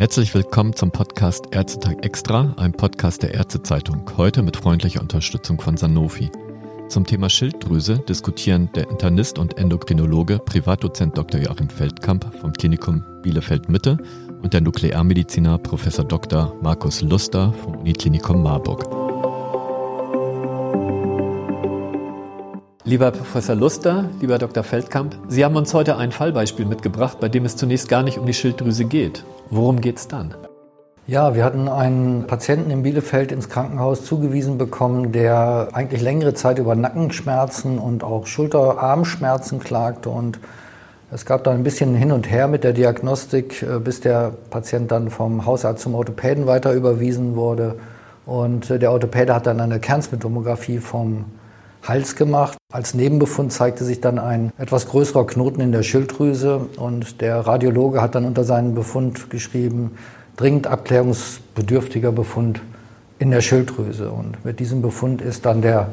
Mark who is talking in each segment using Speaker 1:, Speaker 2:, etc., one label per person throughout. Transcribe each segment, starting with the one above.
Speaker 1: Herzlich willkommen zum Podcast Ärztetag Extra, einem Podcast der Ärztezeitung. Heute mit freundlicher Unterstützung von Sanofi. Zum Thema Schilddrüse diskutieren der Internist und Endokrinologe Privatdozent Dr. Joachim Feldkamp vom Klinikum Bielefeld Mitte und der Nuklearmediziner Prof. Dr. Markus Luster vom Uniklinikum Marburg. Lieber Professor Luster, lieber Dr. Feldkamp, Sie haben uns heute ein Fallbeispiel mitgebracht, bei dem es zunächst gar nicht um die Schilddrüse geht. Worum geht es dann?
Speaker 2: Ja, wir hatten einen Patienten in Bielefeld ins Krankenhaus zugewiesen bekommen, der eigentlich längere Zeit über Nackenschmerzen und auch Schulter-Armschmerzen klagte und es gab da ein bisschen hin und her mit der Diagnostik, äh, bis der Patient dann vom Hausarzt zum Orthopäden weiter überwiesen wurde. Und äh, der Orthopäde hat dann eine Kernspintomographie vom Hals gemacht. Als Nebenbefund zeigte sich dann ein etwas größerer Knoten in der Schilddrüse und der Radiologe hat dann unter seinen Befund geschrieben, dringend abklärungsbedürftiger Befund in der Schilddrüse. Und mit diesem Befund ist dann der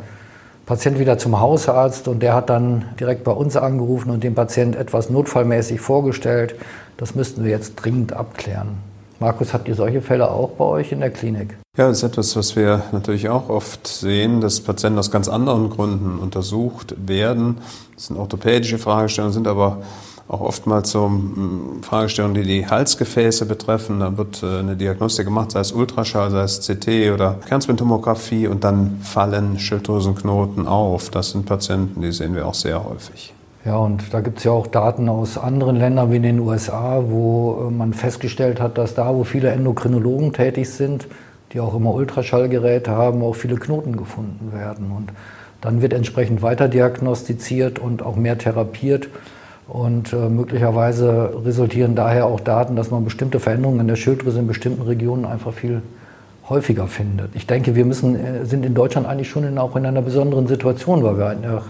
Speaker 2: Patient wieder zum Hausarzt und der hat dann direkt bei uns angerufen und dem Patient etwas notfallmäßig vorgestellt. Das müssten wir jetzt dringend abklären. Markus, habt ihr solche Fälle auch bei euch in der Klinik?
Speaker 3: Ja, das ist etwas, was wir natürlich auch oft sehen, dass Patienten aus ganz anderen Gründen untersucht werden. Das sind orthopädische Fragestellungen, sind aber auch oftmals so hm, Fragestellungen, die die Halsgefäße betreffen. Da wird äh, eine Diagnostik gemacht, sei es Ultraschall, sei es CT oder Kernspintomographie und dann fallen Schilddrüsenknoten auf. Das sind Patienten, die sehen wir auch sehr häufig.
Speaker 2: Ja, und da gibt es ja auch Daten aus anderen Ländern wie in den USA, wo äh, man festgestellt hat, dass da, wo viele Endokrinologen tätig sind, die auch immer Ultraschallgeräte haben, auch viele Knoten gefunden werden. Und dann wird entsprechend weiter diagnostiziert und auch mehr therapiert. Und äh, möglicherweise resultieren daher auch Daten, dass man bestimmte Veränderungen in der Schilddrüse in bestimmten Regionen einfach viel häufiger findet. Ich denke, wir müssen, äh, sind in Deutschland eigentlich schon in, auch in einer besonderen Situation, weil wir einfach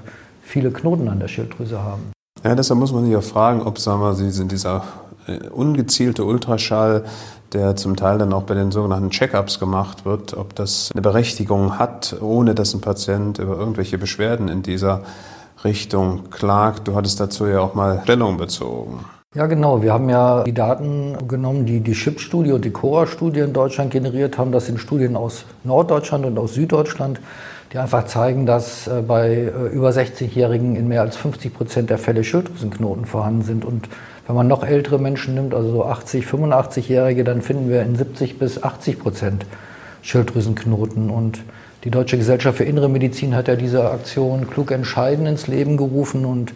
Speaker 2: viele Knoten an der Schilddrüse haben.
Speaker 3: Ja, deshalb muss man sich auch fragen, ob sagen wir, Sie sind dieser äh, ungezielte Ultraschall, der zum Teil dann auch bei den sogenannten Check-ups gemacht wird, ob das eine Berechtigung hat, ohne dass ein Patient über irgendwelche Beschwerden in dieser Richtung klagt. Du hattest dazu ja auch mal Stellung bezogen.
Speaker 2: Ja, genau. Wir haben ja die Daten genommen, die die CHIP-Studie und die CORA-Studie in Deutschland generiert haben. Das sind Studien aus Norddeutschland und aus Süddeutschland die einfach zeigen, dass äh, bei äh, über 60-Jährigen in mehr als 50 Prozent der Fälle Schilddrüsenknoten vorhanden sind. Und wenn man noch ältere Menschen nimmt, also so 80, 85-Jährige, dann finden wir in 70 bis 80 Prozent Schilddrüsenknoten. Und die Deutsche Gesellschaft für Innere Medizin hat ja diese Aktion Klug entscheiden ins Leben gerufen und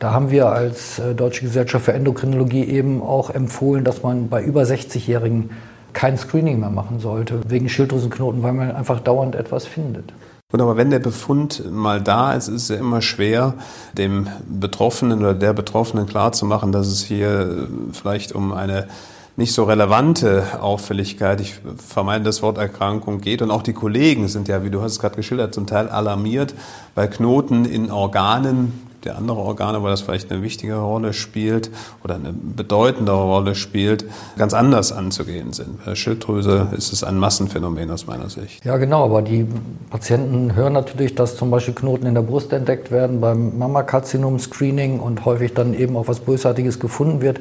Speaker 2: da haben wir als äh, Deutsche Gesellschaft für Endokrinologie eben auch empfohlen, dass man bei über 60-Jährigen kein Screening mehr machen sollte, wegen Schilddrüsenknoten, weil man einfach dauernd etwas findet.
Speaker 3: Gut, aber wenn der Befund mal da ist, ist es ja immer schwer, dem Betroffenen oder der Betroffenen klarzumachen, dass es hier vielleicht um eine nicht so relevante Auffälligkeit, ich vermeide das Wort Erkrankung geht. Und auch die Kollegen sind ja, wie du hast es gerade geschildert, zum Teil alarmiert, weil Knoten in Organen der andere Organe, wo das vielleicht eine wichtige Rolle spielt oder eine bedeutendere Rolle spielt, ganz anders anzugehen sind. Bei der Schilddrüse ist es ein Massenphänomen aus meiner Sicht.
Speaker 2: Ja, genau, aber die Patienten hören natürlich, dass zum Beispiel Knoten in der Brust entdeckt werden beim Mammakarzinom-Screening und häufig dann eben auch was Bösartiges gefunden wird.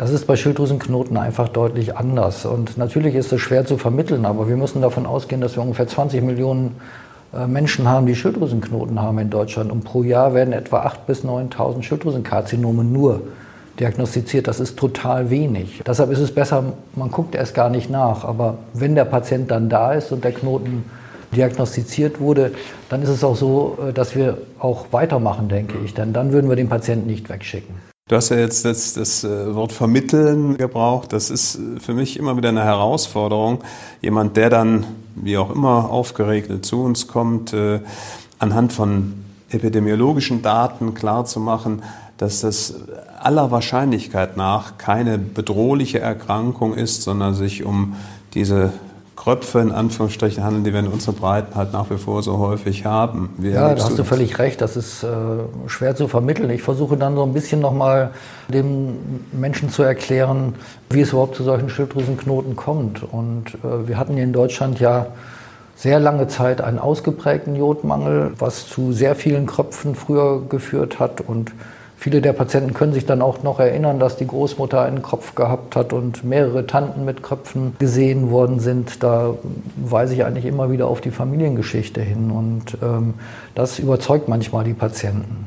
Speaker 2: Das ist bei Schilddrüsenknoten einfach deutlich anders. Und natürlich ist es schwer zu vermitteln, aber wir müssen davon ausgehen, dass wir ungefähr 20 Millionen Menschen haben, die Schilddrüsenknoten haben in Deutschland. Und pro Jahr werden etwa 8.000 bis 9.000 Schilddrüsenkarzinome nur diagnostiziert. Das ist total wenig. Deshalb ist es besser, man guckt erst gar nicht nach. Aber wenn der Patient dann da ist und der Knoten diagnostiziert wurde, dann ist es auch so, äh, dass wir auch weitermachen, denke ich. Denn dann würden wir den Patienten nicht wegschicken.
Speaker 3: Du hast ja jetzt das, das äh, Wort vermitteln gebraucht. Das ist für mich immer wieder eine Herausforderung. Jemand, der dann, wie auch immer, aufgeregt zu uns kommt, äh, anhand von epidemiologischen Daten klarzumachen, dass das aller Wahrscheinlichkeit nach keine bedrohliche Erkrankung ist, sondern sich um diese Kröpfe in Anführungsstrichen handeln, die wir in unseren Breiten halt nach wie vor so häufig haben.
Speaker 2: Wie ja, da hast du völlig recht. Das ist äh, schwer zu vermitteln. Ich versuche dann so ein bisschen nochmal dem Menschen zu erklären, wie es überhaupt zu solchen Schilddrüsenknoten kommt. Und äh, wir hatten hier in Deutschland ja sehr lange Zeit einen ausgeprägten Jodmangel, was zu sehr vielen Kröpfen früher geführt hat und Viele der Patienten können sich dann auch noch erinnern, dass die Großmutter einen Kropf gehabt hat und mehrere Tanten mit Kröpfen gesehen worden sind. Da weise ich eigentlich immer wieder auf die Familiengeschichte hin und ähm, das überzeugt manchmal die Patienten.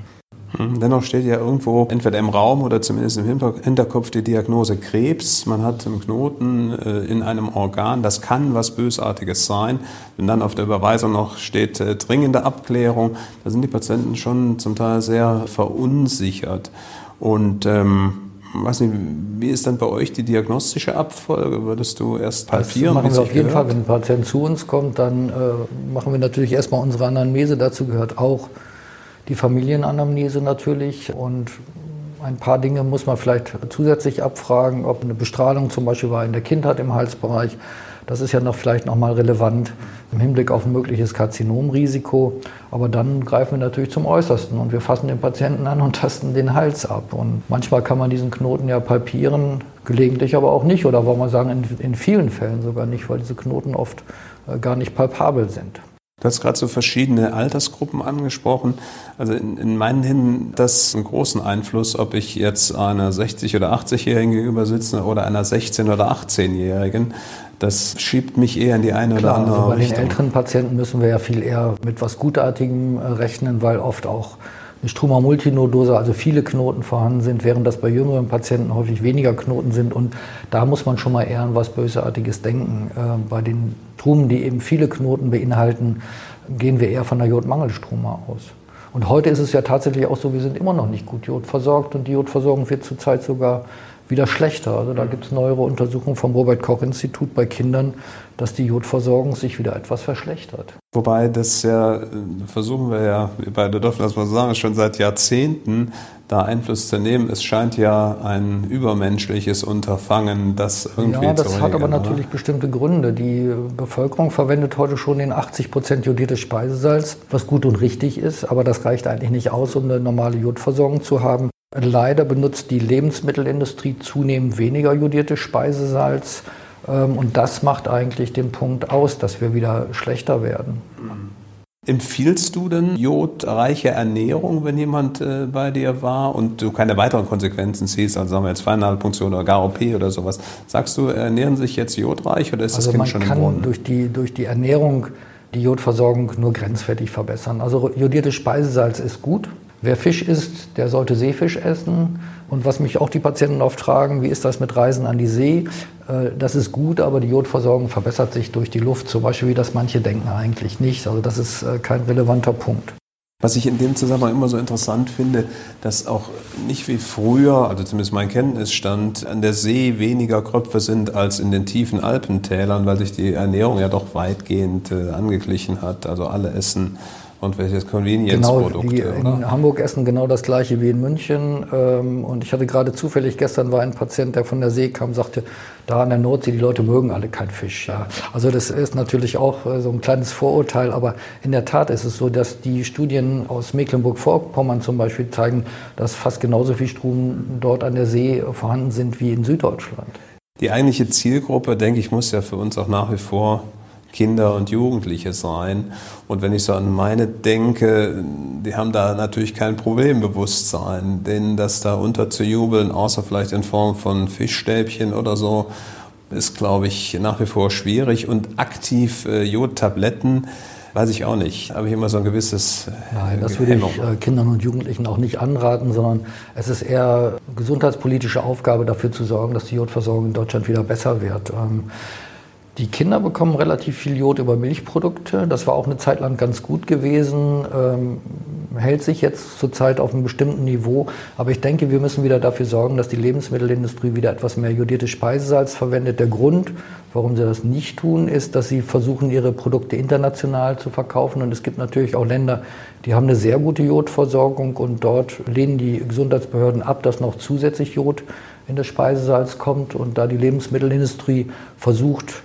Speaker 3: Hm, dennoch steht ja irgendwo entweder im Raum oder zumindest im Hinterkopf die Diagnose Krebs. Man hat einen Knoten äh, in einem Organ. Das kann was Bösartiges sein. Wenn dann auf der Überweisung noch steht äh, dringende Abklärung, da sind die Patienten schon zum Teil sehr verunsichert. Und ähm, weiß nicht, wie ist dann bei euch die diagnostische Abfolge? Würdest du erst palpieren?
Speaker 2: Das machen wir auf jeden gehört? Fall, wenn ein Patient zu uns kommt, dann äh, machen wir natürlich erstmal unsere Anamnese. Dazu gehört auch die Familienanamnese natürlich und ein paar Dinge muss man vielleicht zusätzlich abfragen, ob eine Bestrahlung zum Beispiel war in der Kindheit im Halsbereich. Das ist ja noch vielleicht nochmal relevant im Hinblick auf ein mögliches Karzinomrisiko. Aber dann greifen wir natürlich zum Äußersten und wir fassen den Patienten an und tasten den Hals ab. Und manchmal kann man diesen Knoten ja palpieren, gelegentlich aber auch nicht. Oder wollen wir sagen, in, in vielen Fällen sogar nicht, weil diese Knoten oft äh, gar nicht palpabel sind.
Speaker 3: Du hast gerade so verschiedene Altersgruppen angesprochen. Also in, in meinen Händen das einen großen Einfluss, ob ich jetzt einer 60- oder 80-Jährigen gegenüber sitze oder einer 16- oder 18-Jährigen. Das schiebt mich eher in die eine Klar, oder andere
Speaker 2: also bei
Speaker 3: Richtung.
Speaker 2: Bei den älteren Patienten müssen wir ja viel eher mit was Gutartigem äh, rechnen, weil oft auch eine Struma multinodose, also viele Knoten vorhanden sind, während das bei jüngeren Patienten häufig weniger Knoten sind. Und da muss man schon mal eher an was Bösartiges denken. Äh, bei den Trumen, die eben viele Knoten beinhalten, gehen wir eher von der Jodmangelstruma aus. Und heute ist es ja tatsächlich auch so, wir sind immer noch nicht gut jodversorgt und die Jodversorgung wird zurzeit sogar wieder schlechter. Also da gibt es neuere Untersuchungen vom Robert Koch Institut bei Kindern, dass die Jodversorgung sich wieder etwas verschlechtert.
Speaker 3: Wobei das ja, versuchen wir ja, wir beide dürfen das mal sagen, schon seit Jahrzehnten da Einfluss zu nehmen. Es scheint ja ein übermenschliches Unterfangen, das irgendwie
Speaker 2: Ja, das hat aber oder? natürlich bestimmte Gründe. Die Bevölkerung verwendet heute schon den 80 Prozent jodiertes Speisesalz, was gut und richtig ist, aber das reicht eigentlich nicht aus, um eine normale Jodversorgung zu haben. Leider benutzt die Lebensmittelindustrie zunehmend weniger jodiertes Speisesalz. Ähm, und das macht eigentlich den Punkt aus, dass wir wieder schlechter werden.
Speaker 3: Empfiehlst du denn jodreiche Ernährung, wenn jemand äh, bei dir war und du keine weiteren Konsequenzen siehst, also sagen wir jetzt Feinhaltpunktion oder gar OP oder sowas? Sagst du, ernähren sich jetzt jodreich oder ist
Speaker 2: also
Speaker 3: das Kind schon
Speaker 2: im
Speaker 3: Brunnen?
Speaker 2: Man kann durch die, durch die Ernährung die Jodversorgung nur grenzwertig verbessern. Also jodiertes Speisesalz ist gut, Wer Fisch isst, der sollte Seefisch essen. Und was mich auch die Patienten oft fragen, wie ist das mit Reisen an die See? Äh, das ist gut, aber die Jodversorgung verbessert sich durch die Luft, zum Beispiel wie das manche denken eigentlich nicht. Also das ist äh, kein relevanter Punkt.
Speaker 3: Was ich in dem Zusammenhang immer so interessant finde, dass auch nicht wie früher, also zumindest mein Kenntnisstand, an der See weniger Kröpfe sind als in den tiefen Alpentälern, weil sich die Ernährung ja doch weitgehend äh, angeglichen hat. Also alle essen und welches Convenience-Produkte,
Speaker 2: genau, in oder? Hamburg essen genau das gleiche wie in München. Ähm, und ich hatte gerade zufällig, gestern war ein Patient, der von der See kam, sagte, da an der Nordsee, die Leute mögen alle keinen Fisch. Ja. Also das ist natürlich auch äh, so ein kleines Vorurteil, aber in der Tat ist es so, dass die Studien aus Mecklenburg-Vorpommern zum Beispiel zeigen, dass fast genauso viel Strom dort an der See vorhanden sind wie in Süddeutschland.
Speaker 3: Die eigentliche Zielgruppe, denke ich, muss ja für uns auch nach wie vor Kinder und Jugendliche sein. Und wenn ich so an meine denke, die haben da natürlich kein Problembewusstsein, denen das da unterzujubeln, außer vielleicht in Form von Fischstäbchen oder so, ist, glaube ich, nach wie vor schwierig. Und aktiv äh, Jodtabletten, weiß ich auch nicht. Habe ich immer so ein gewisses.
Speaker 2: Äh, Nein, das würde ich äh, Kindern und Jugendlichen auch nicht anraten, sondern es ist eher gesundheitspolitische Aufgabe, dafür zu sorgen, dass die Jodversorgung in Deutschland wieder besser wird. Ähm, die Kinder bekommen relativ viel Jod über Milchprodukte. Das war auch eine Zeit lang ganz gut gewesen, ähm, hält sich jetzt zurzeit auf einem bestimmten Niveau. Aber ich denke, wir müssen wieder dafür sorgen, dass die Lebensmittelindustrie wieder etwas mehr jodiertes Speisesalz verwendet. Der Grund, warum sie das nicht tun, ist, dass sie versuchen, ihre Produkte international zu verkaufen. Und es gibt natürlich auch Länder, die haben eine sehr gute Jodversorgung und dort lehnen die Gesundheitsbehörden ab, dass noch zusätzlich Jod in das Speisesalz kommt. Und da die Lebensmittelindustrie versucht,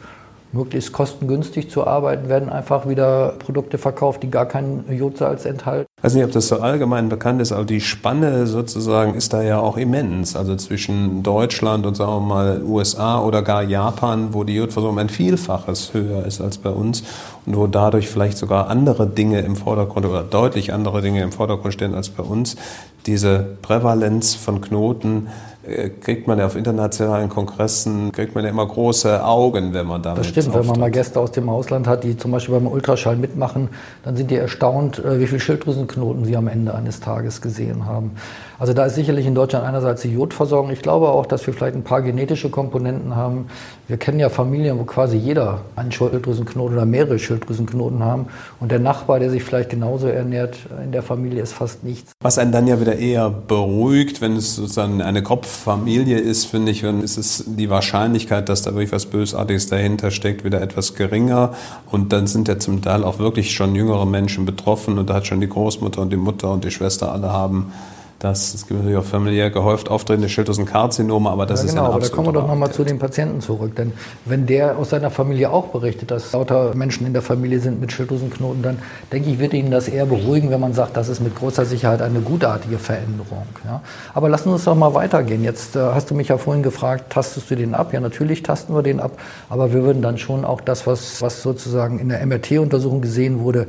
Speaker 2: möglichst kostengünstig zu arbeiten, werden einfach wieder Produkte verkauft, die gar kein Jodsalz enthalten.
Speaker 3: Ich weiß nicht, ob das so allgemein bekannt ist, aber die Spanne sozusagen ist da ja auch immens. Also zwischen Deutschland und sagen wir mal USA oder gar Japan, wo die Jodversorgung ein Vielfaches höher ist als bei uns und wo dadurch vielleicht sogar andere Dinge im Vordergrund oder deutlich andere Dinge im Vordergrund stehen als bei uns. Diese Prävalenz von Knoten kriegt man ja auf internationalen Kongressen, kriegt man ja immer große Augen, wenn man damit
Speaker 2: Das stimmt, auftritt. wenn man mal Gäste aus dem Ausland hat, die zum Beispiel beim Ultraschall mitmachen, dann sind die erstaunt, äh, wie viele Schilddrüsenknoten sie am Ende eines Tages gesehen haben. Also da ist sicherlich in Deutschland einerseits die Jodversorgung. Ich glaube auch, dass wir vielleicht ein paar genetische Komponenten haben. Wir kennen ja Familien, wo quasi jeder einen Schilddrüsenknoten oder mehrere Schilddrüsenknoten haben. Und der Nachbar, der sich vielleicht genauso ernährt, in der Familie ist fast nichts.
Speaker 3: Was einen dann ja wieder eher beruhigt, wenn es sozusagen eine Kopffamilie ist, finde ich, dann ist es die Wahrscheinlichkeit, dass da wirklich was Bösartiges dahinter steckt, wieder etwas geringer. Und dann sind ja zum Teil auch wirklich schon jüngere Menschen betroffen und da hat schon die Großmutter und die Mutter und die Schwester alle haben das, es gibt natürlich auch familiär gehäuft auftretende Schilddrüsenkarzinome, aber das ja, genau, ist ja aber
Speaker 2: da kommen wir doch nochmal zu dem Patienten zurück. Denn wenn der aus seiner Familie auch berichtet, dass lauter Menschen in der Familie sind mit Schilddrüsenknoten, dann denke ich, wird Ihnen das eher beruhigen, wenn man sagt, das ist mit großer Sicherheit eine gutartige Veränderung. Ja? Aber lassen Sie uns doch mal weitergehen. Jetzt äh, hast du mich ja vorhin gefragt, tastest du den ab? Ja, natürlich tasten wir den ab, aber wir würden dann schon auch das, was, was sozusagen in der MRT-Untersuchung gesehen wurde,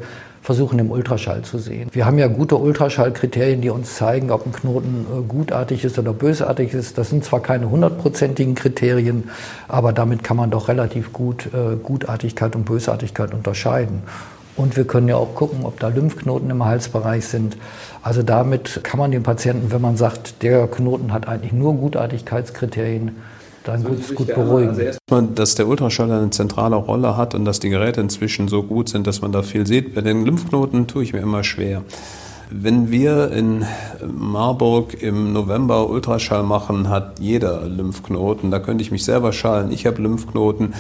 Speaker 2: versuchen im Ultraschall zu sehen. Wir haben ja gute Ultraschallkriterien, die uns zeigen, ob ein Knoten äh, gutartig ist oder bösartig ist. Das sind zwar keine hundertprozentigen Kriterien, aber damit kann man doch relativ gut äh, Gutartigkeit und Bösartigkeit unterscheiden. Und wir können ja auch gucken, ob da Lymphknoten im Halsbereich sind. Also damit kann man den Patienten, wenn man sagt, der Knoten hat eigentlich nur Gutartigkeitskriterien, dann gut, gut beruhigen. Also
Speaker 3: erstmal, dass der Ultraschall eine zentrale Rolle hat und dass die Geräte inzwischen so gut sind, dass man da viel sieht. Bei den Lymphknoten tue ich mir immer schwer. Wenn wir in Marburg im November Ultraschall machen, hat jeder Lymphknoten. Da könnte ich mich selber schallen. Ich habe Lymphknoten.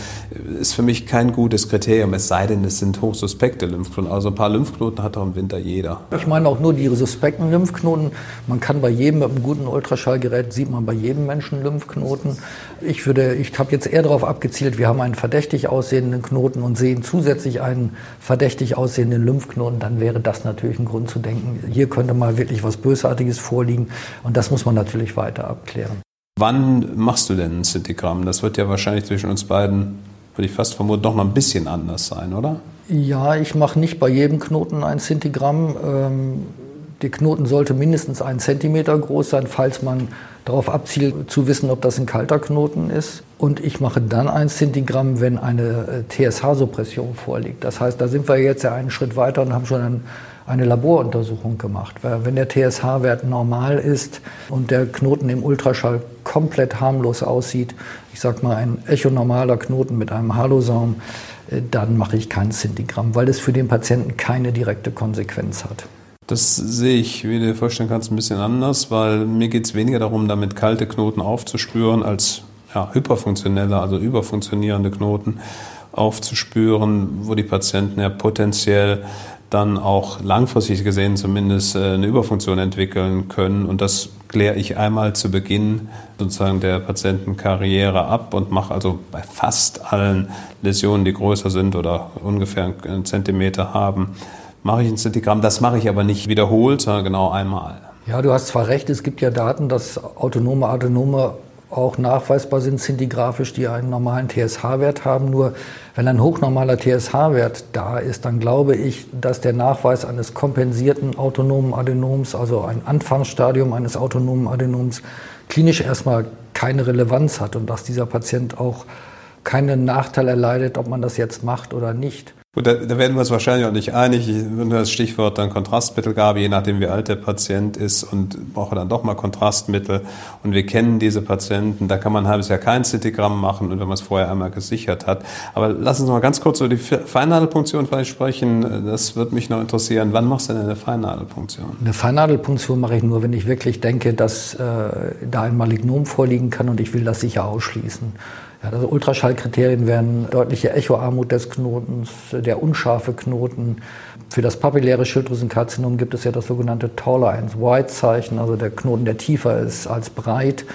Speaker 3: Ist für mich kein gutes Kriterium, es sei denn, es sind hochsuspekte Lymphknoten. Also ein paar Lymphknoten hat auch im Winter jeder.
Speaker 2: Ich meine auch nur die suspekten Lymphknoten. Man kann bei jedem mit einem guten Ultraschallgerät, sieht man bei jedem Menschen Lymphknoten. Ich würde, ich habe jetzt eher darauf abgezielt, wir haben einen verdächtig aussehenden Knoten und sehen zusätzlich einen verdächtig aussehenden Lymphknoten. Dann wäre das natürlich ein Grund zu denken, hier könnte mal wirklich was Bösartiges vorliegen und das muss man natürlich weiter abklären.
Speaker 3: Wann machst du denn ein Citigramm? Das wird ja wahrscheinlich zwischen uns beiden, würde ich fast vermuten, noch mal ein bisschen anders sein, oder?
Speaker 2: Ja, ich mache nicht bei jedem Knoten ein Centigramm. Ähm, der Knoten sollte mindestens einen Zentimeter groß sein, falls man darauf abzielt, zu wissen, ob das ein kalter Knoten ist. Und ich mache dann ein Centigramm, wenn eine äh, TSH-Suppression vorliegt. Das heißt, da sind wir jetzt ja einen Schritt weiter und haben schon ein eine Laboruntersuchung gemacht. Wenn der TSH-Wert normal ist und der Knoten im Ultraschall komplett harmlos aussieht, ich sage mal ein echonormaler Knoten mit einem Halosaum, äh, dann mache ich kein Centigramm, weil es für den Patienten keine direkte Konsequenz hat.
Speaker 3: Das sehe ich, wie du dir vorstellen kannst, ein bisschen anders, weil mir geht es weniger darum, damit kalte Knoten aufzuspüren, als ja, hyperfunktionelle, also überfunktionierende Knoten aufzuspüren, wo die Patienten ja potenziell dann auch langfristig gesehen zumindest äh, eine Überfunktion entwickeln können. Und das kläre ich einmal zu Beginn sozusagen der Patientenkarriere ab und mache also bei fast allen Läsionen, die größer sind oder ungefähr einen Zentimeter haben, mache ich ein Centigramm. Das mache ich aber nicht wiederholt, sondern genau einmal.
Speaker 2: Ja, du hast zwar recht, es gibt ja Daten, dass autonome Adenome auch nachweisbar sind, sind die grafisch, die einen normalen TSH-Wert haben. Nur wenn ein hochnormaler TSH-Wert da ist, dann glaube ich, dass der Nachweis eines kompensierten autonomen Adenoms, also ein Anfangsstadium eines autonomen Adenoms, klinisch erstmal keine Relevanz hat und dass dieser Patient auch keinen Nachteil erleidet, ob man das jetzt macht oder nicht.
Speaker 3: Gut, da, da, werden wir uns wahrscheinlich auch nicht einig. Würde das Stichwort dann Kontrastmittelgabe, je nachdem wie alt der Patient ist und brauche dann doch mal Kontrastmittel. Und wir kennen diese Patienten, da kann man ein halbes Jahr kein Citigramm machen und wenn man es vorher einmal gesichert hat. Aber lass uns mal ganz kurz über die Feinnadelpunktion vielleicht sprechen. Das würde mich noch interessieren. Wann machst du denn eine Feinnadelpunktion?
Speaker 2: Eine Feinnadelpunktion mache ich nur, wenn ich wirklich denke, dass äh, da ein Malignom vorliegen kann und ich will das sicher ausschließen. Ja, also Ultraschallkriterien wären deutliche Echoarmut des Knotens, der unscharfe Knoten. Für das papilläre Schilddrüsenkarzinom gibt es ja das sogenannte Taller-1-White-Zeichen, also der Knoten, der tiefer ist als breit.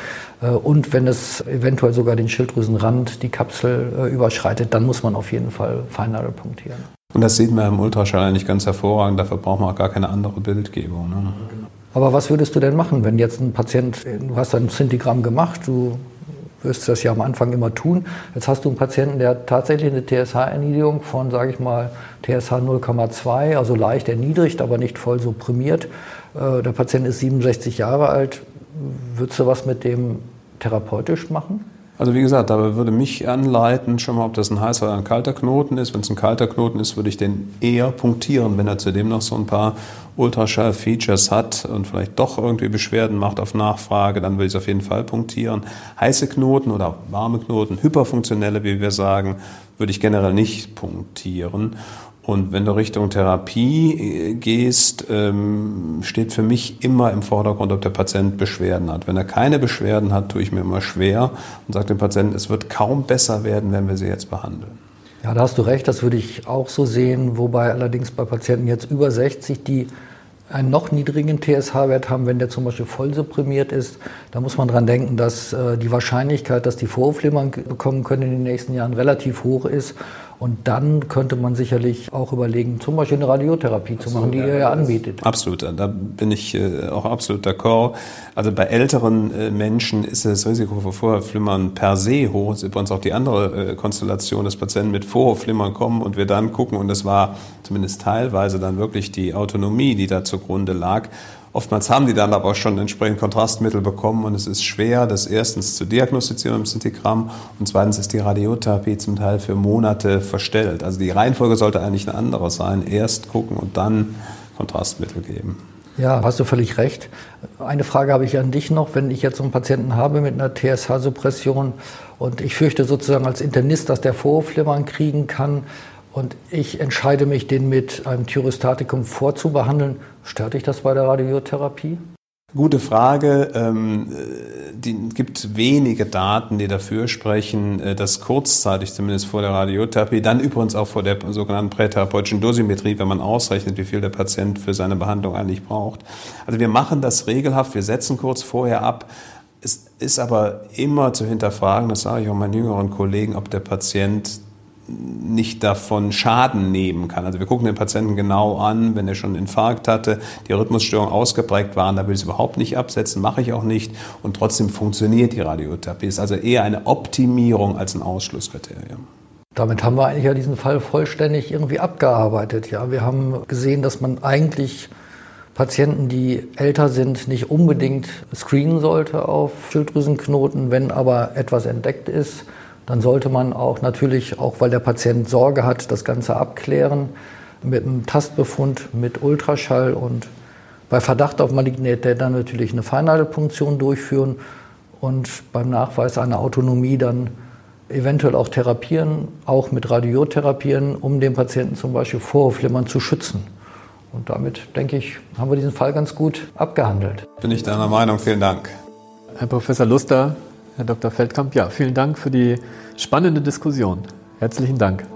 Speaker 2: Äh, und wenn es eventuell sogar den Schilddrüsenrand, die Kapsel äh, überschreitet, dann muss man auf jeden Fall Feinnadel punktieren.
Speaker 3: Und das sieht man im Ultraschall eigentlich ganz hervorragend, dafür braucht man auch gar keine andere Bildgebung. Ne?
Speaker 2: Aber was würdest du denn machen, wenn jetzt ein Patient, du hast ein Zintigramm gemacht, du wirst das ja am Anfang immer tun. Jetzt hast du einen Patienten, der tatsächlich eine TSH-Erniedrigung von, sage ich mal, TSH 0,2, also leicht erniedrigt, aber nicht voll supprimiert. Äh, der Patient ist 67 Jahre alt. Würdest du was mit dem therapeutisch machen?
Speaker 3: Also wie gesagt, da würde mich anleiten, schon mal, ob das ein heißer oder ein kalter Knoten ist. Wenn es ein kalter Knoten ist, würde ich den eher punktieren, wenn er zudem noch so ein paar Ultraschall-Features hat und vielleicht doch irgendwie Beschwerden macht auf Nachfrage, dann würde ich es auf jeden Fall punktieren. Heiße Knoten oder warme Knoten, hyperfunktionelle, wie wir sagen, würde ich generell nicht punktieren. Und wenn du Richtung Therapie äh, gehst, ähm, steht für mich immer im Vordergrund, ob der Patient Beschwerden hat. Wenn er keine Beschwerden hat, tue ich mir immer schwer und sage dem Patienten, es wird kaum besser werden, wenn wir sie jetzt behandeln.
Speaker 2: Ja, da hast du recht, das würde ich auch so sehen, wobei allerdings bei Patienten jetzt über 60, die einen noch niedrigen TSH-Wert haben, wenn der zum Beispiel voll supprimiert ist, da muss man dran denken, dass äh, die Wahrscheinlichkeit, dass die Vorhofflimmern bekommen können in den nächsten Jahren relativ hoch ist und dann könnte man sicherlich auch überlegen, zum Beispiel eine Radiotherapie zu machen, die ihr ja anbietet.
Speaker 3: Absolut, da bin ich äh, auch absolut d'accord. Also bei älteren äh, Menschen ist das Risiko für Vorhofflimmern per se hoch. Das ist übrigens auch die andere äh, Konstellation, dass Patienten mit Vorhofflimmern kommen und wir dann gucken, und das war zumindest teilweise dann wirklich die Autonomie, die da zugrunde lag. Oftmals haben die dann aber schon entsprechend Kontrastmittel bekommen und es ist schwer, das erstens zu diagnostizieren im Sintigramm und zweitens ist die Radiotherapie zum Teil für Monate verstellt. Also die Reihenfolge sollte eigentlich eine andere sein. Erst gucken und dann Kontrastmittel geben.
Speaker 2: Ja, hast du völlig recht. Eine Frage habe ich an dich noch. Wenn ich jetzt einen Patienten habe mit einer TSH-Suppression und ich fürchte sozusagen als Internist, dass der Vorhofflimmern kriegen kann, und ich entscheide mich, den mit einem Thyrostatikum vorzubehandeln, stört dich das bei der Radiotherapie?
Speaker 3: Gute Frage. Ähm, die gibt wenige Daten, die dafür sprechen, äh, dass kurzzeitig zumindest vor der Radiotherapie, dann übrigens auch vor der sogenannten prätherapeutischen Dosimetrie, wenn man ausrechnet, wie viel der Patient für seine Behandlung eigentlich braucht. Also wir machen das regelhaft, wir setzen kurz vorher ab. Es ist aber immer zu hinterfragen, das sage ich auch meinen jüngeren Kollegen, ob der Patient nicht davon Schaden nehmen kann. Also wir gucken den Patienten genau an, wenn er schon einen Infarkt hatte, die Rhythmusstörungen ausgeprägt waren, da will ich es überhaupt nicht absetzen, mache ich auch nicht und trotzdem funktioniert die Radiotherapie. Ist also eher eine Optimierung als ein Ausschlusskriterium.
Speaker 2: Damit haben wir eigentlich ja diesen Fall vollständig irgendwie abgearbeitet. Ja, wir haben gesehen, dass man eigentlich Patienten, die älter sind, nicht unbedingt screenen sollte auf Schilddrüsenknoten, wenn aber etwas entdeckt ist dann sollte man auch natürlich, auch weil der Patient Sorge hat, das Ganze abklären mit einem Tastbefund, mit Ultraschall und bei Verdacht auf Malignität dann natürlich eine Feinnadelpunktion durchführen und beim Nachweis einer Autonomie dann eventuell auch therapieren, auch mit Radiotherapien, um den Patienten zum Beispiel vor Flimmern zu schützen. Und damit, denke ich, haben wir diesen Fall ganz gut abgehandelt.
Speaker 3: Bin ich deiner Meinung. Vielen Dank.
Speaker 1: Herr Professor Luster, Herr Dr. Feldkamp, ja, vielen Dank für die spannende Diskussion. Herzlichen Dank.